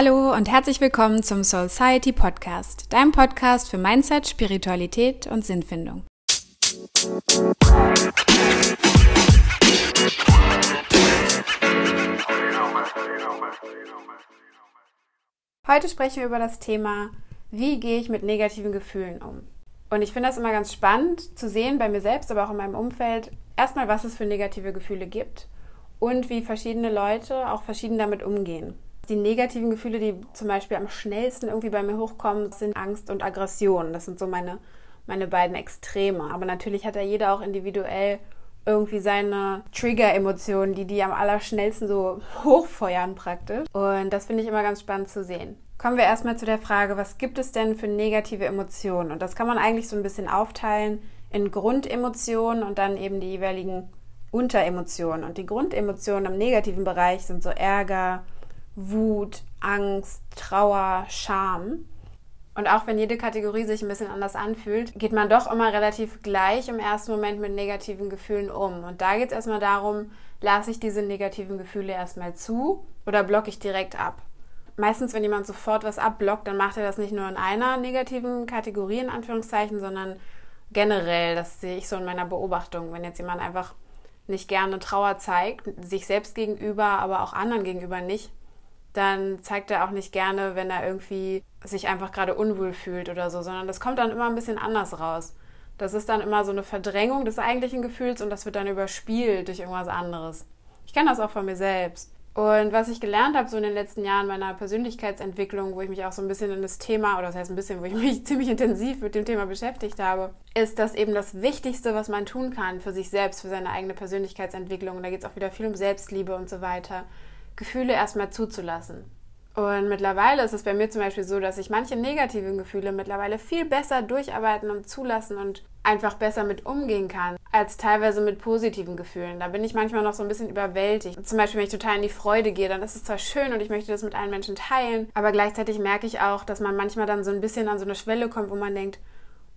Hallo und herzlich willkommen zum Soul Society Podcast, deinem Podcast für Mindset, Spiritualität und Sinnfindung. Heute sprechen wir über das Thema, wie gehe ich mit negativen Gefühlen um? Und ich finde das immer ganz spannend zu sehen, bei mir selbst, aber auch in meinem Umfeld, erstmal, was es für negative Gefühle gibt und wie verschiedene Leute auch verschieden damit umgehen. Die negativen Gefühle, die zum Beispiel am schnellsten irgendwie bei mir hochkommen, sind Angst und Aggression. Das sind so meine, meine beiden Extreme. Aber natürlich hat ja jeder auch individuell irgendwie seine Trigger-Emotionen, die die am allerschnellsten so hochfeuern praktisch. Und das finde ich immer ganz spannend zu sehen. Kommen wir erstmal zu der Frage, was gibt es denn für negative Emotionen? Und das kann man eigentlich so ein bisschen aufteilen in Grundemotionen und dann eben die jeweiligen Unteremotionen. Und die Grundemotionen im negativen Bereich sind so Ärger, Wut, Angst, Trauer, Scham. Und auch wenn jede Kategorie sich ein bisschen anders anfühlt, geht man doch immer relativ gleich im ersten Moment mit negativen Gefühlen um. Und da geht es erstmal darum, lasse ich diese negativen Gefühle erstmal zu oder blocke ich direkt ab. Meistens, wenn jemand sofort was abblockt, dann macht er das nicht nur in einer negativen Kategorie, in Anführungszeichen, sondern generell. Das sehe ich so in meiner Beobachtung. Wenn jetzt jemand einfach nicht gerne Trauer zeigt, sich selbst gegenüber, aber auch anderen gegenüber nicht, dann zeigt er auch nicht gerne, wenn er irgendwie sich einfach gerade unwohl fühlt oder so, sondern das kommt dann immer ein bisschen anders raus. Das ist dann immer so eine Verdrängung des eigentlichen Gefühls und das wird dann überspielt durch irgendwas anderes. Ich kenne das auch von mir selbst. Und was ich gelernt habe, so in den letzten Jahren meiner Persönlichkeitsentwicklung, wo ich mich auch so ein bisschen in das Thema, oder das heißt ein bisschen, wo ich mich ziemlich intensiv mit dem Thema beschäftigt habe, ist, dass eben das Wichtigste, was man tun kann für sich selbst, für seine eigene Persönlichkeitsentwicklung, und da geht es auch wieder viel um Selbstliebe und so weiter, Gefühle erstmal zuzulassen. Und mittlerweile ist es bei mir zum Beispiel so, dass ich manche negativen Gefühle mittlerweile viel besser durcharbeiten und zulassen und einfach besser mit umgehen kann, als teilweise mit positiven Gefühlen. Da bin ich manchmal noch so ein bisschen überwältigt. Zum Beispiel, wenn ich total in die Freude gehe, dann ist es zwar schön und ich möchte das mit allen Menschen teilen, aber gleichzeitig merke ich auch, dass man manchmal dann so ein bisschen an so eine Schwelle kommt, wo man denkt,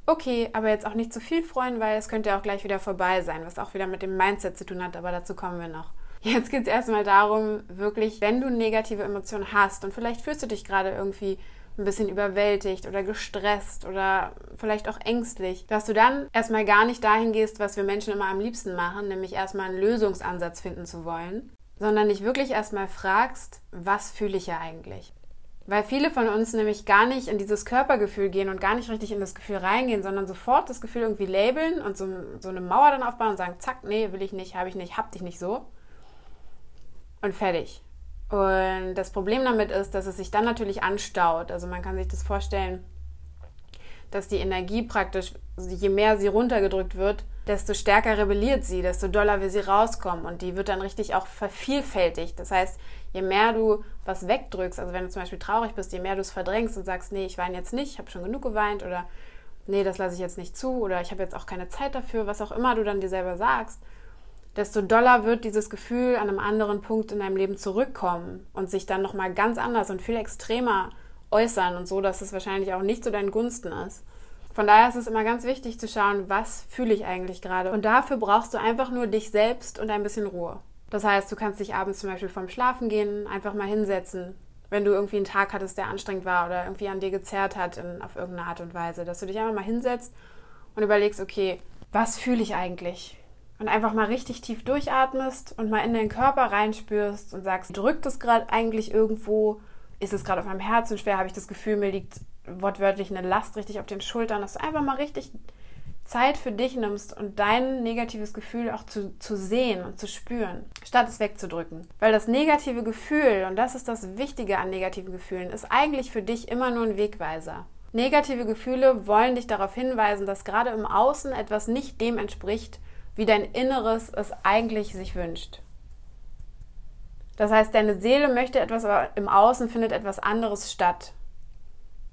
okay, aber jetzt auch nicht zu viel freuen, weil es könnte ja auch gleich wieder vorbei sein, was auch wieder mit dem Mindset zu tun hat, aber dazu kommen wir noch. Jetzt geht es erstmal darum, wirklich, wenn du negative Emotionen hast und vielleicht fühlst du dich gerade irgendwie ein bisschen überwältigt oder gestresst oder vielleicht auch ängstlich, dass du dann erstmal gar nicht dahin gehst, was wir Menschen immer am liebsten machen, nämlich erstmal einen Lösungsansatz finden zu wollen, sondern dich wirklich erstmal fragst, was fühle ich ja eigentlich? Weil viele von uns nämlich gar nicht in dieses Körpergefühl gehen und gar nicht richtig in das Gefühl reingehen, sondern sofort das Gefühl irgendwie labeln und so, so eine Mauer dann aufbauen und sagen, zack, nee, will ich nicht, habe ich nicht, hab dich nicht so und fertig. Und das Problem damit ist, dass es sich dann natürlich anstaut. Also man kann sich das vorstellen, dass die Energie praktisch, je mehr sie runtergedrückt wird, desto stärker rebelliert sie, desto doller will sie rauskommen und die wird dann richtig auch vervielfältigt. Das heißt, je mehr du was wegdrückst, also wenn du zum Beispiel traurig bist, je mehr du es verdrängst und sagst, nee, ich weine jetzt nicht, ich habe schon genug geweint oder nee, das lasse ich jetzt nicht zu oder ich habe jetzt auch keine Zeit dafür, was auch immer du dann dir selber sagst, desto doller wird dieses Gefühl an einem anderen Punkt in deinem Leben zurückkommen und sich dann nochmal ganz anders und viel extremer äußern und so, dass es wahrscheinlich auch nicht zu deinen Gunsten ist. Von daher ist es immer ganz wichtig zu schauen, was fühle ich eigentlich gerade. Und dafür brauchst du einfach nur dich selbst und ein bisschen Ruhe. Das heißt, du kannst dich abends zum Beispiel vorm Schlafen gehen einfach mal hinsetzen, wenn du irgendwie einen Tag hattest, der anstrengend war oder irgendwie an dir gezerrt hat in, auf irgendeine Art und Weise, dass du dich einfach mal hinsetzt und überlegst, okay, was fühle ich eigentlich? Und einfach mal richtig tief durchatmest und mal in den Körper reinspürst und sagst, drückt es gerade eigentlich irgendwo? Ist es gerade auf meinem Herzen schwer? Habe ich das Gefühl, mir liegt wortwörtlich eine Last richtig auf den Schultern, dass du einfach mal richtig Zeit für dich nimmst und dein negatives Gefühl auch zu, zu sehen und zu spüren, statt es wegzudrücken. Weil das negative Gefühl, und das ist das Wichtige an negativen Gefühlen, ist eigentlich für dich immer nur ein Wegweiser. Negative Gefühle wollen dich darauf hinweisen, dass gerade im Außen etwas nicht dem entspricht, wie dein Inneres es eigentlich sich wünscht. Das heißt, deine Seele möchte etwas, aber im Außen findet etwas anderes statt.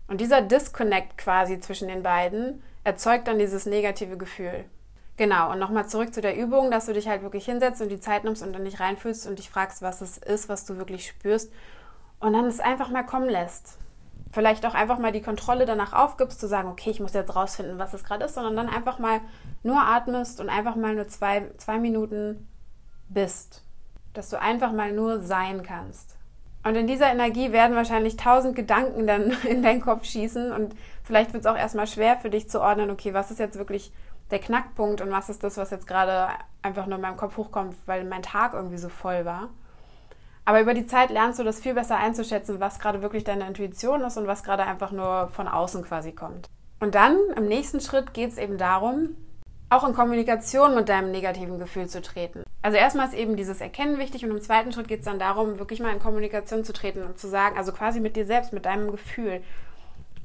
Und dieser Disconnect quasi zwischen den beiden erzeugt dann dieses negative Gefühl. Genau, und nochmal zurück zu der Übung, dass du dich halt wirklich hinsetzt und die Zeit nimmst und dann nicht reinfühlst und dich fragst, was es ist, was du wirklich spürst und dann es einfach mal kommen lässt vielleicht auch einfach mal die Kontrolle danach aufgibst, zu sagen, okay, ich muss jetzt rausfinden, was es gerade ist, sondern dann einfach mal nur atmest und einfach mal nur zwei, zwei Minuten bist. Dass du einfach mal nur sein kannst. Und in dieser Energie werden wahrscheinlich tausend Gedanken dann in deinen Kopf schießen und vielleicht wird es auch erstmal schwer für dich zu ordnen, okay, was ist jetzt wirklich der Knackpunkt und was ist das, was jetzt gerade einfach nur in meinem Kopf hochkommt, weil mein Tag irgendwie so voll war. Aber über die Zeit lernst du das viel besser einzuschätzen, was gerade wirklich deine Intuition ist und was gerade einfach nur von außen quasi kommt. Und dann im nächsten Schritt geht es eben darum, auch in Kommunikation mit deinem negativen Gefühl zu treten. Also erstmal ist eben dieses Erkennen wichtig und im zweiten Schritt geht es dann darum, wirklich mal in Kommunikation zu treten und zu sagen, also quasi mit dir selbst, mit deinem Gefühl.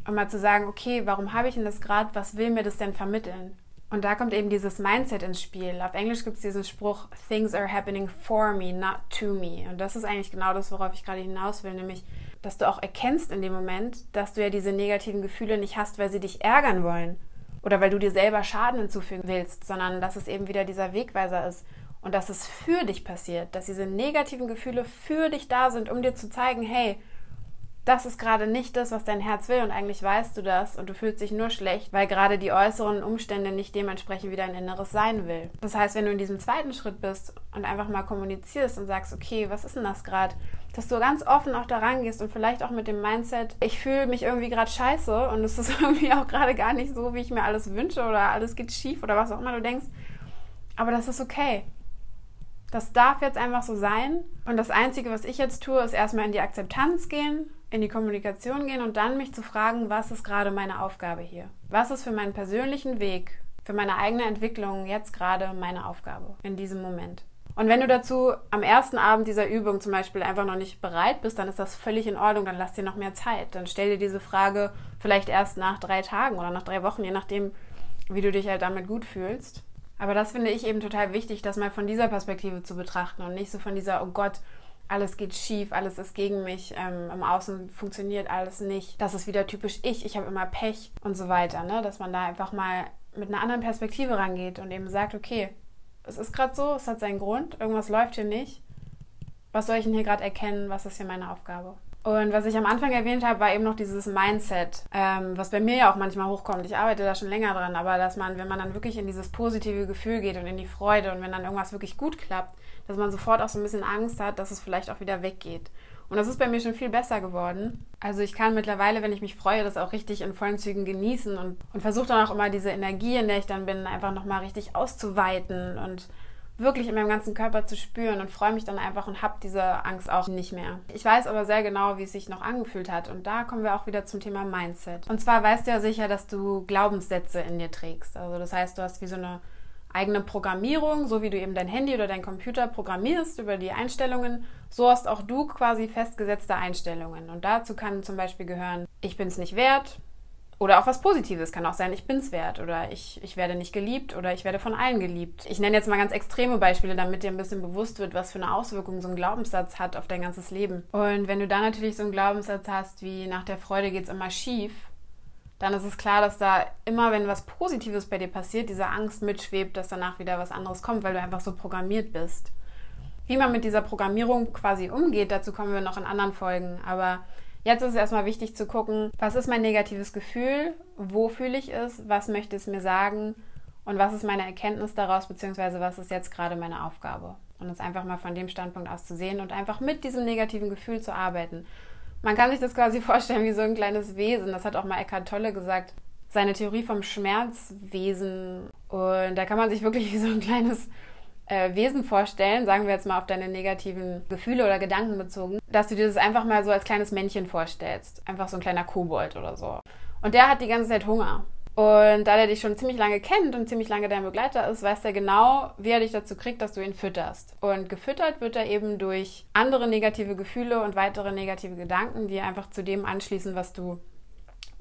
Und mal zu sagen, okay, warum habe ich denn das gerade? Was will mir das denn vermitteln? Und da kommt eben dieses Mindset ins Spiel. Auf Englisch gibt es diesen Spruch, Things are happening for me, not to me. Und das ist eigentlich genau das, worauf ich gerade hinaus will, nämlich, dass du auch erkennst in dem Moment, dass du ja diese negativen Gefühle nicht hast, weil sie dich ärgern wollen oder weil du dir selber Schaden hinzufügen willst, sondern dass es eben wieder dieser Wegweiser ist und dass es für dich passiert, dass diese negativen Gefühle für dich da sind, um dir zu zeigen, hey, das ist gerade nicht das, was dein Herz will und eigentlich weißt du das und du fühlst dich nur schlecht, weil gerade die äußeren Umstände nicht dementsprechend wie dein Inneres sein will. Das heißt, wenn du in diesem zweiten Schritt bist und einfach mal kommunizierst und sagst, okay, was ist denn das gerade? Dass du ganz offen auch da rangehst und vielleicht auch mit dem Mindset, ich fühle mich irgendwie gerade scheiße und es ist irgendwie auch gerade gar nicht so, wie ich mir alles wünsche oder alles geht schief oder was auch immer du denkst. Aber das ist okay. Das darf jetzt einfach so sein. Und das Einzige, was ich jetzt tue, ist erstmal in die Akzeptanz gehen, in die Kommunikation gehen und dann mich zu fragen, was ist gerade meine Aufgabe hier? Was ist für meinen persönlichen Weg, für meine eigene Entwicklung jetzt gerade meine Aufgabe in diesem Moment? Und wenn du dazu am ersten Abend dieser Übung zum Beispiel einfach noch nicht bereit bist, dann ist das völlig in Ordnung, dann lass dir noch mehr Zeit. Dann stell dir diese Frage vielleicht erst nach drei Tagen oder nach drei Wochen, je nachdem, wie du dich halt damit gut fühlst. Aber das finde ich eben total wichtig, das mal von dieser Perspektive zu betrachten und nicht so von dieser, oh Gott, alles geht schief, alles ist gegen mich, ähm, im Außen funktioniert alles nicht, das ist wieder typisch ich, ich habe immer Pech und so weiter. Ne? Dass man da einfach mal mit einer anderen Perspektive rangeht und eben sagt, okay, es ist gerade so, es hat seinen Grund, irgendwas läuft hier nicht. Was soll ich denn hier gerade erkennen? Was ist hier meine Aufgabe? Und was ich am Anfang erwähnt habe, war eben noch dieses Mindset, ähm, was bei mir ja auch manchmal hochkommt. Ich arbeite da schon länger dran, aber dass man, wenn man dann wirklich in dieses positive Gefühl geht und in die Freude und wenn dann irgendwas wirklich gut klappt, dass man sofort auch so ein bisschen Angst hat, dass es vielleicht auch wieder weggeht. Und das ist bei mir schon viel besser geworden. Also ich kann mittlerweile, wenn ich mich freue, das auch richtig in vollen Zügen genießen und, und versuche dann auch immer diese Energie, in der ich dann bin, einfach nochmal richtig auszuweiten und wirklich in meinem ganzen Körper zu spüren und freue mich dann einfach und habe diese Angst auch nicht mehr. Ich weiß aber sehr genau, wie es sich noch angefühlt hat und da kommen wir auch wieder zum Thema Mindset. Und zwar weißt du ja sicher, dass du Glaubenssätze in dir trägst. Also das heißt, du hast wie so eine eigene Programmierung, so wie du eben dein Handy oder dein Computer programmierst über die Einstellungen, so hast auch du quasi festgesetzte Einstellungen. Und dazu kann zum Beispiel gehören, ich bin es nicht wert, oder auch was Positives kann auch sein, ich bin's wert oder ich, ich werde nicht geliebt oder ich werde von allen geliebt. Ich nenne jetzt mal ganz extreme Beispiele, damit dir ein bisschen bewusst wird, was für eine Auswirkung so ein Glaubenssatz hat auf dein ganzes Leben. Und wenn du da natürlich so einen Glaubenssatz hast, wie nach der Freude geht's immer schief, dann ist es klar, dass da immer, wenn was Positives bei dir passiert, diese Angst mitschwebt, dass danach wieder was anderes kommt, weil du einfach so programmiert bist. Wie man mit dieser Programmierung quasi umgeht, dazu kommen wir noch in anderen Folgen. Aber Jetzt ist es erstmal wichtig zu gucken, was ist mein negatives Gefühl, wo fühle ich es, was möchte es mir sagen und was ist meine Erkenntnis daraus, beziehungsweise was ist jetzt gerade meine Aufgabe. Und es einfach mal von dem Standpunkt aus zu sehen und einfach mit diesem negativen Gefühl zu arbeiten. Man kann sich das quasi vorstellen wie so ein kleines Wesen. Das hat auch mal Eckhart Tolle gesagt. Seine Theorie vom Schmerzwesen. Und da kann man sich wirklich wie so ein kleines äh, Wesen vorstellen, sagen wir jetzt mal auf deine negativen Gefühle oder Gedanken bezogen, dass du dir das einfach mal so als kleines Männchen vorstellst. Einfach so ein kleiner Kobold oder so. Und der hat die ganze Zeit Hunger. Und da der dich schon ziemlich lange kennt und ziemlich lange dein Begleiter ist, weiß er genau, wie er dich dazu kriegt, dass du ihn fütterst. Und gefüttert wird er eben durch andere negative Gefühle und weitere negative Gedanken, die einfach zu dem anschließen, was du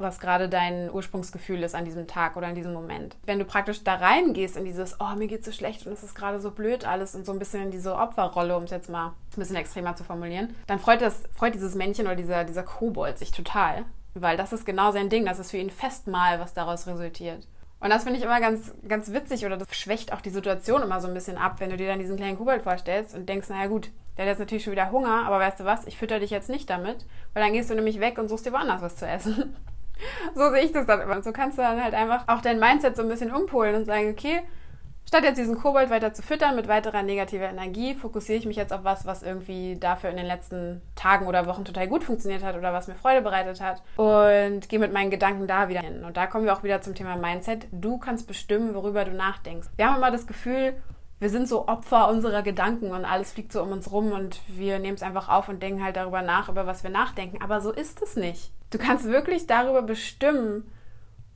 was gerade dein Ursprungsgefühl ist an diesem Tag oder in diesem Moment. Wenn du praktisch da reingehst in dieses, oh, mir geht's so schlecht und es ist gerade so blöd alles und so ein bisschen in diese Opferrolle, um es jetzt mal ein bisschen extremer zu formulieren, dann freut, das, freut dieses Männchen oder dieser, dieser Kobold sich total. Weil das ist genau sein Ding, das ist für ihn Festmahl, was daraus resultiert. Und das finde ich immer ganz, ganz witzig oder das schwächt auch die Situation immer so ein bisschen ab, wenn du dir dann diesen kleinen Kobold vorstellst und denkst, naja gut, der hat jetzt natürlich schon wieder Hunger, aber weißt du was, ich fütter dich jetzt nicht damit, weil dann gehst du nämlich weg und suchst dir woanders was zu essen. So sehe ich das dann immer. Und so kannst du dann halt einfach auch dein Mindset so ein bisschen umpolen und sagen, okay, Statt jetzt diesen Kobold weiter zu füttern mit weiterer negativer Energie, fokussiere ich mich jetzt auf was, was irgendwie dafür in den letzten Tagen oder Wochen total gut funktioniert hat oder was mir Freude bereitet hat und gehe mit meinen Gedanken da wieder hin. Und da kommen wir auch wieder zum Thema Mindset. Du kannst bestimmen, worüber du nachdenkst. Wir haben immer das Gefühl, wir sind so Opfer unserer Gedanken und alles fliegt so um uns rum und wir nehmen es einfach auf und denken halt darüber nach, über was wir nachdenken. Aber so ist es nicht. Du kannst wirklich darüber bestimmen,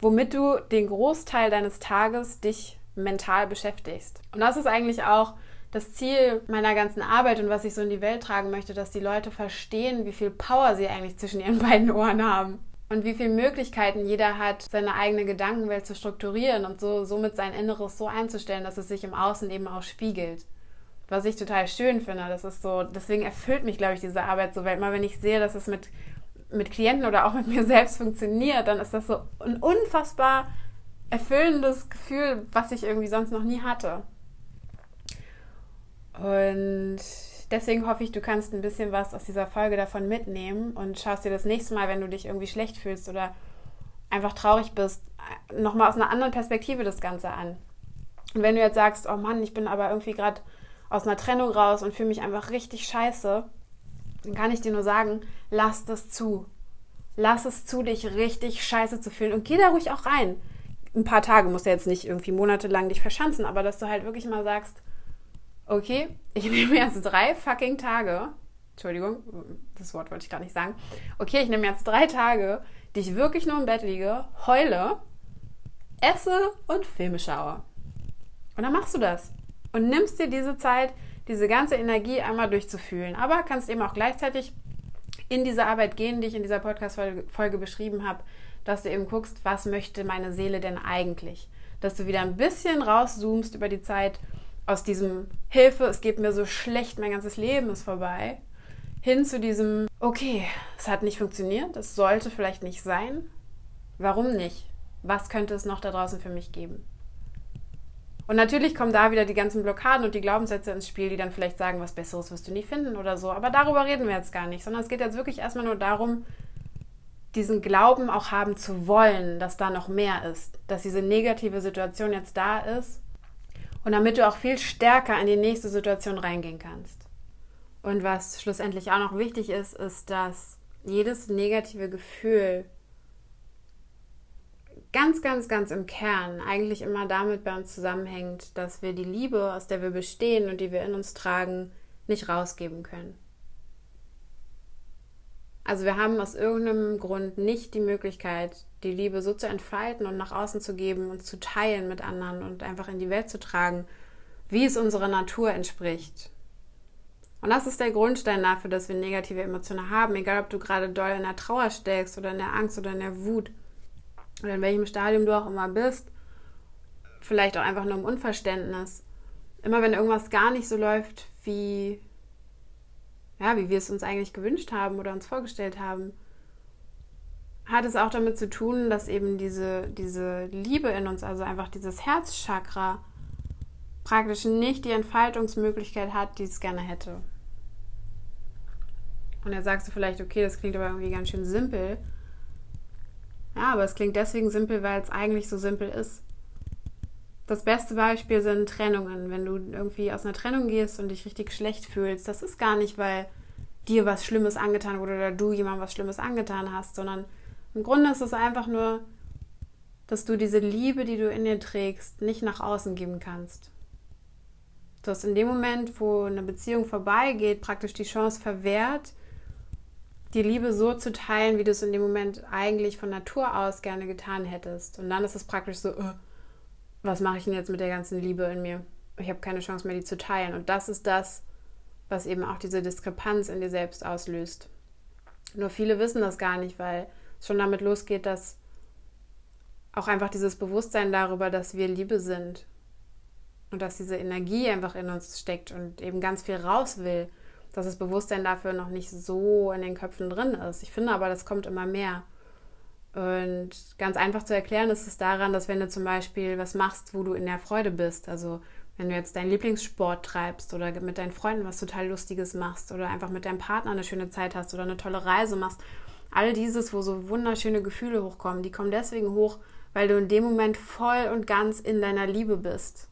womit du den Großteil deines Tages dich mental beschäftigst. Und das ist eigentlich auch das Ziel meiner ganzen Arbeit und was ich so in die Welt tragen möchte, dass die Leute verstehen, wie viel Power sie eigentlich zwischen ihren beiden Ohren haben und wie viele Möglichkeiten jeder hat, seine eigene Gedankenwelt zu strukturieren und so somit sein Inneres so einzustellen, dass es sich im Außen eben auch spiegelt. Was ich total schön finde, das ist so, deswegen erfüllt mich, glaube ich, diese Arbeit so, weil immer wenn ich sehe, dass es mit, mit Klienten oder auch mit mir selbst funktioniert, dann ist das so ein unfassbar erfüllendes Gefühl, was ich irgendwie sonst noch nie hatte. Und deswegen hoffe ich, du kannst ein bisschen was aus dieser Folge davon mitnehmen und schaust dir das nächste Mal, wenn du dich irgendwie schlecht fühlst oder einfach traurig bist, nochmal aus einer anderen Perspektive das Ganze an. Und wenn du jetzt sagst, oh Mann, ich bin aber irgendwie gerade aus einer Trennung raus und fühle mich einfach richtig scheiße, dann kann ich dir nur sagen, lass das zu. Lass es zu, dich richtig scheiße zu fühlen und geh da ruhig auch rein ein paar Tage, musst du jetzt nicht irgendwie monatelang dich verschanzen, aber dass du halt wirklich mal sagst, okay, ich nehme jetzt drei fucking Tage, Entschuldigung, das Wort wollte ich gar nicht sagen, okay, ich nehme jetzt drei Tage, die ich wirklich nur im Bett liege, heule, esse und Filme schaue. Und dann machst du das und nimmst dir diese Zeit, diese ganze Energie einmal durchzufühlen, aber kannst eben auch gleichzeitig in diese Arbeit gehen, die ich in dieser Podcast-Folge beschrieben habe, dass du eben guckst, was möchte meine Seele denn eigentlich? Dass du wieder ein bisschen rauszoomst über die Zeit aus diesem Hilfe, es geht mir so schlecht, mein ganzes Leben ist vorbei, hin zu diesem, okay, es hat nicht funktioniert, es sollte vielleicht nicht sein. Warum nicht? Was könnte es noch da draußen für mich geben? Und natürlich kommen da wieder die ganzen Blockaden und die Glaubenssätze ins Spiel, die dann vielleicht sagen, was Besseres wirst du nie finden oder so. Aber darüber reden wir jetzt gar nicht, sondern es geht jetzt wirklich erstmal nur darum, diesen Glauben auch haben zu wollen, dass da noch mehr ist, dass diese negative Situation jetzt da ist und damit du auch viel stärker in die nächste Situation reingehen kannst. Und was schlussendlich auch noch wichtig ist, ist, dass jedes negative Gefühl ganz, ganz, ganz im Kern eigentlich immer damit bei uns zusammenhängt, dass wir die Liebe, aus der wir bestehen und die wir in uns tragen, nicht rausgeben können. Also wir haben aus irgendeinem Grund nicht die Möglichkeit, die Liebe so zu entfalten und nach außen zu geben und zu teilen mit anderen und einfach in die Welt zu tragen, wie es unserer Natur entspricht. Und das ist der Grundstein dafür, dass wir negative Emotionen haben, egal ob du gerade doll in der Trauer steckst oder in der Angst oder in der Wut oder in welchem Stadium du auch immer bist, vielleicht auch einfach nur im Unverständnis. Immer wenn irgendwas gar nicht so läuft, wie ja, wie wir es uns eigentlich gewünscht haben oder uns vorgestellt haben, hat es auch damit zu tun, dass eben diese, diese Liebe in uns, also einfach dieses Herzchakra, praktisch nicht die Entfaltungsmöglichkeit hat, die es gerne hätte. Und jetzt sagst du vielleicht, okay, das klingt aber irgendwie ganz schön simpel. Ja, aber es klingt deswegen simpel, weil es eigentlich so simpel ist. Das beste Beispiel sind Trennungen. Wenn du irgendwie aus einer Trennung gehst und dich richtig schlecht fühlst, das ist gar nicht, weil dir was Schlimmes angetan wurde oder du jemandem was Schlimmes angetan hast, sondern im Grunde ist es einfach nur, dass du diese Liebe, die du in dir trägst, nicht nach außen geben kannst. Du hast in dem Moment, wo eine Beziehung vorbeigeht, praktisch die Chance verwehrt, die Liebe so zu teilen, wie du es in dem Moment eigentlich von Natur aus gerne getan hättest. Und dann ist es praktisch so, uh, was mache ich denn jetzt mit der ganzen Liebe in mir? Ich habe keine Chance mehr, die zu teilen. Und das ist das, was eben auch diese Diskrepanz in dir selbst auslöst. Nur viele wissen das gar nicht, weil es schon damit losgeht, dass auch einfach dieses Bewusstsein darüber, dass wir Liebe sind und dass diese Energie einfach in uns steckt und eben ganz viel raus will, dass das Bewusstsein dafür noch nicht so in den Köpfen drin ist. Ich finde aber, das kommt immer mehr. Und ganz einfach zu erklären ist es daran, dass wenn du zum Beispiel was machst, wo du in der Freude bist, also wenn du jetzt deinen Lieblingssport treibst oder mit deinen Freunden was total Lustiges machst oder einfach mit deinem Partner eine schöne Zeit hast oder eine tolle Reise machst, all dieses, wo so wunderschöne Gefühle hochkommen, die kommen deswegen hoch, weil du in dem Moment voll und ganz in deiner Liebe bist.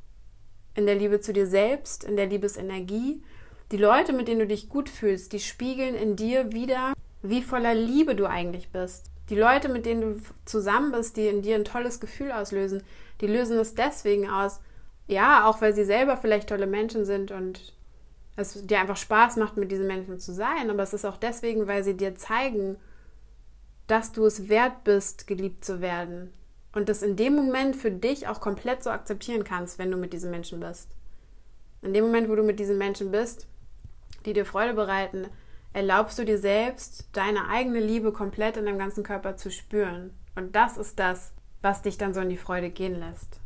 in der Liebe zu dir selbst, in der Liebesenergie. Die Leute, mit denen du dich gut fühlst, die spiegeln in dir wieder, wie voller Liebe du eigentlich bist. Die Leute, mit denen du zusammen bist, die in dir ein tolles Gefühl auslösen, die lösen es deswegen aus, ja, auch weil sie selber vielleicht tolle Menschen sind und es dir einfach Spaß macht, mit diesen Menschen zu sein, aber es ist auch deswegen, weil sie dir zeigen, dass du es wert bist, geliebt zu werden. Und das in dem Moment für dich auch komplett so akzeptieren kannst, wenn du mit diesen Menschen bist. In dem Moment, wo du mit diesen Menschen bist, die dir Freude bereiten, erlaubst du dir selbst, deine eigene Liebe komplett in deinem ganzen Körper zu spüren. Und das ist das, was dich dann so in die Freude gehen lässt.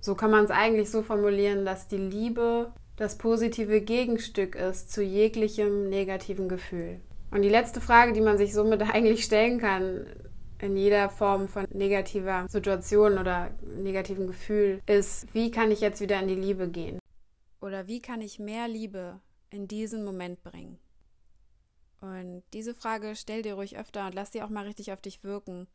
So kann man es eigentlich so formulieren, dass die Liebe das positive Gegenstück ist zu jeglichem negativen Gefühl. Und die letzte Frage, die man sich somit eigentlich stellen kann, in jeder Form von negativer Situation oder negativem Gefühl, ist, wie kann ich jetzt wieder in die Liebe gehen? Oder wie kann ich mehr Liebe in diesen Moment bringen? Und diese Frage stell dir ruhig öfter und lass sie auch mal richtig auf dich wirken.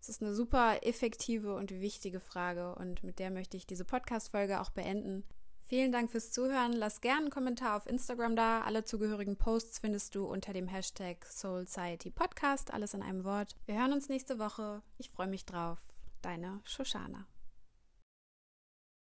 Es ist eine super effektive und wichtige Frage und mit der möchte ich diese Podcast-Folge auch beenden. Vielen Dank fürs Zuhören. Lass gerne einen Kommentar auf Instagram da. Alle zugehörigen Posts findest du unter dem Hashtag Soulciety Podcast. Alles in einem Wort. Wir hören uns nächste Woche. Ich freue mich drauf. Deine Shoshana.